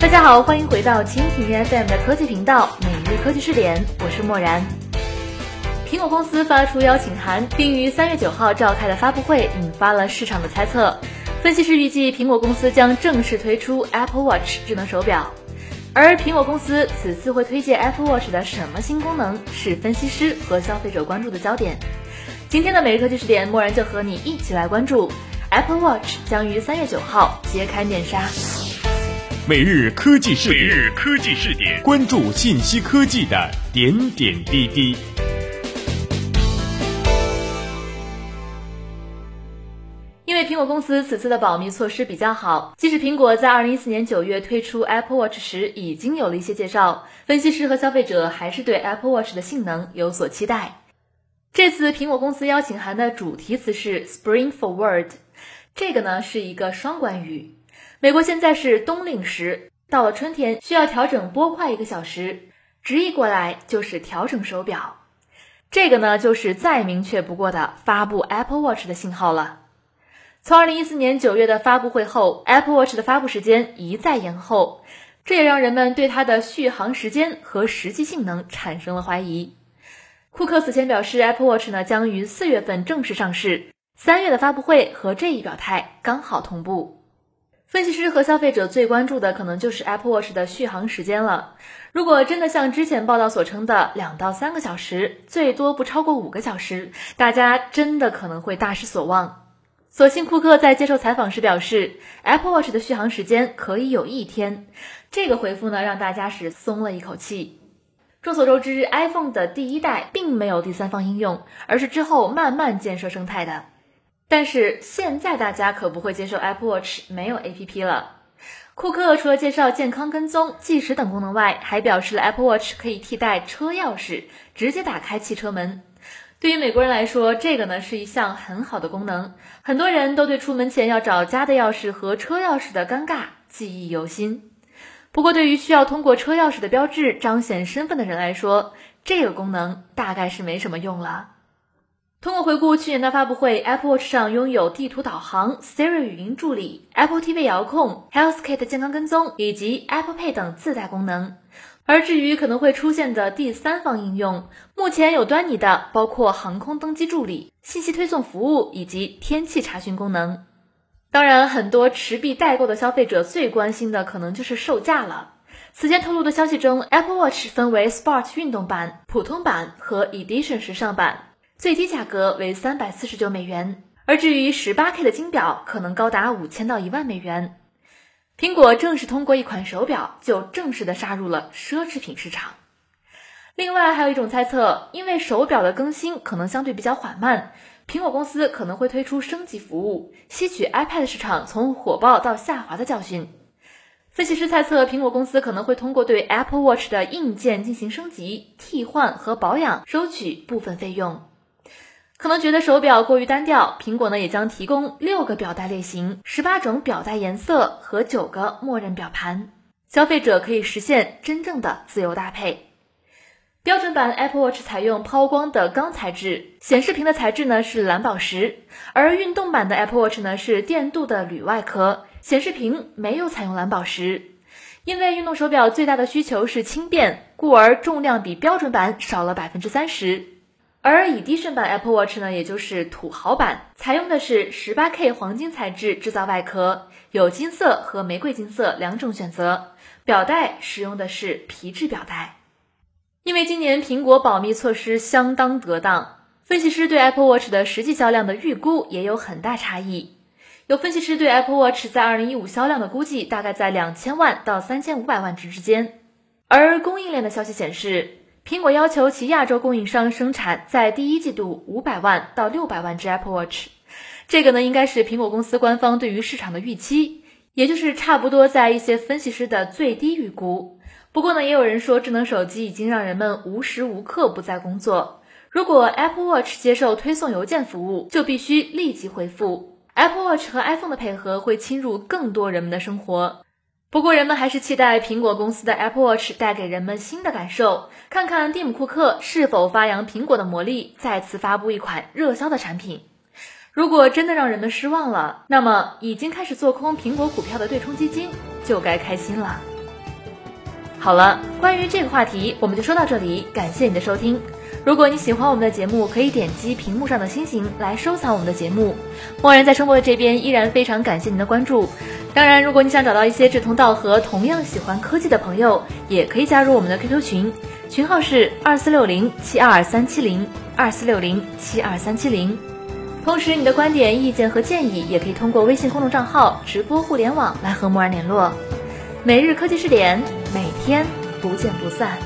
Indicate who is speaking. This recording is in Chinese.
Speaker 1: 大家好，欢迎回到蜻蜓 FM 的科技频道每日科技视点，我是漠然。苹果公司发出邀请函，并于三月九号召开的发布会引发了市场的猜测。分析师预计，苹果公司将正式推出 Apple Watch 智能手表。而苹果公司此次会推荐 Apple Watch 的什么新功能，是分析师和消费者关注的焦点。今天的每日科技视点，默然就和你一起来关注 Apple Watch 将于三月九号揭开面纱。
Speaker 2: 每日科技视点，每日科技视点，关注信息科技的点点滴滴。
Speaker 1: 因为苹果公司此次的保密措施比较好，即使苹果在二零一四年九月推出 Apple Watch 时已经有了一些介绍，分析师和消费者还是对 Apple Watch 的性能有所期待。这次苹果公司邀请函的主题词是 Spring Forward，这个呢是一个双关语。美国现在是冬令时，到了春天需要调整拨快一个小时，直译过来就是调整手表。这个呢就是再明确不过的发布 Apple Watch 的信号了。从二零一四年九月的发布会后，Apple Watch 的发布时间一再延后，这也让人们对它的续航时间和实际性能产生了怀疑。库克此前表示，Apple Watch 呢将于四月份正式上市，三月的发布会和这一表态刚好同步。分析师和消费者最关注的可能就是 Apple Watch 的续航时间了。如果真的像之前报道所称的两到三个小时，最多不超过五个小时，大家真的可能会大失所望。所幸库克在接受采访时表示，Apple Watch 的续航时间可以有一天。这个回复呢，让大家是松了一口气。众所周知，iPhone 的第一代并没有第三方应用，而是之后慢慢建设生态的。但是现在大家可不会接受 Apple Watch 没有 APP 了。库克除了介绍健康跟踪、计时等功能外，还表示了 Apple Watch 可以替代车钥匙，直接打开汽车门。对于美国人来说，这个呢是一项很好的功能。很多人都对出门前要找家的钥匙和车钥匙的尴尬记忆犹新。不过，对于需要通过车钥匙的标志彰显身份的人来说，这个功能大概是没什么用了。通过回顾去年的发布会，Apple Watch 上拥有地图导航、Siri 语音助理、Apple TV 遥控、HealthKit 健康跟踪以及 Apple Pay 等自带功能。而至于可能会出现的第三方应用，目前有端倪的包括航空登机助理、信息推送服务以及天气查询功能。当然，很多持币代购的消费者最关心的可能就是售价了。此前透露的消息中，Apple Watch 分为 Sport 运动版、普通版和 Edition 时尚版，最低价格为三百四十九美元。而至于十八 K 的金表，可能高达五千到一万美元。苹果正是通过一款手表，就正式的杀入了奢侈品市场。另外，还有一种猜测，因为手表的更新可能相对比较缓慢，苹果公司可能会推出升级服务，吸取 iPad 市场从火爆到下滑的教训。分析师猜测，苹果公司可能会通过对 Apple Watch 的硬件进行升级、替换和保养，收取部分费用。可能觉得手表过于单调，苹果呢也将提供六个表带类型、十八种表带颜色和九个默认表盘，消费者可以实现真正的自由搭配。标准版 Apple Watch 采用抛光的钢材质，显示屏的材质呢是蓝宝石，而运动版的 Apple Watch 呢是电镀的铝外壳，显示屏没有采用蓝宝石。因为运动手表最大的需求是轻便，故而重量比标准版少了百分之三十。而 Edition 版 Apple Watch 呢，也就是土豪版，采用的是 18K 黄金材质制造外壳，有金色和玫瑰金色两种选择。表带使用的是皮质表带。因为今年苹果保密措施相当得当，分析师对 Apple Watch 的实际销量的预估也有很大差异。有分析师对 Apple Watch 在2015销量的估计大概在两千万到三千五百万只之间，而供应链的消息显示。苹果要求其亚洲供应商生产在第一季度五百万到六百万只 Apple Watch，这个呢应该是苹果公司官方对于市场的预期，也就是差不多在一些分析师的最低预估。不过呢，也有人说智能手机已经让人们无时无刻不在工作，如果 Apple Watch 接受推送邮件服务，就必须立即回复。Apple Watch 和 iPhone 的配合会侵入更多人们的生活。不过，人们还是期待苹果公司的 Apple Watch 带给人们新的感受，看看蒂姆·库克是否发扬苹果的魔力，再次发布一款热销的产品。如果真的让人们失望了，那么已经开始做空苹果股票的对冲基金就该开心了。好了，关于这个话题，我们就说到这里。感谢你的收听。如果你喜欢我们的节目，可以点击屏幕上的星星来收藏我们的节目。默然在声波的这边依然非常感谢您的关注。当然，如果你想找到一些志同道合、同样喜欢科技的朋友，也可以加入我们的 QQ 群，群号是二四六零七二三七零二四六零七二三七零。同时，你的观点、意见和建议也可以通过微信公众账号“直播互联网”来和木然联络。每日科技视点，每天不见不散。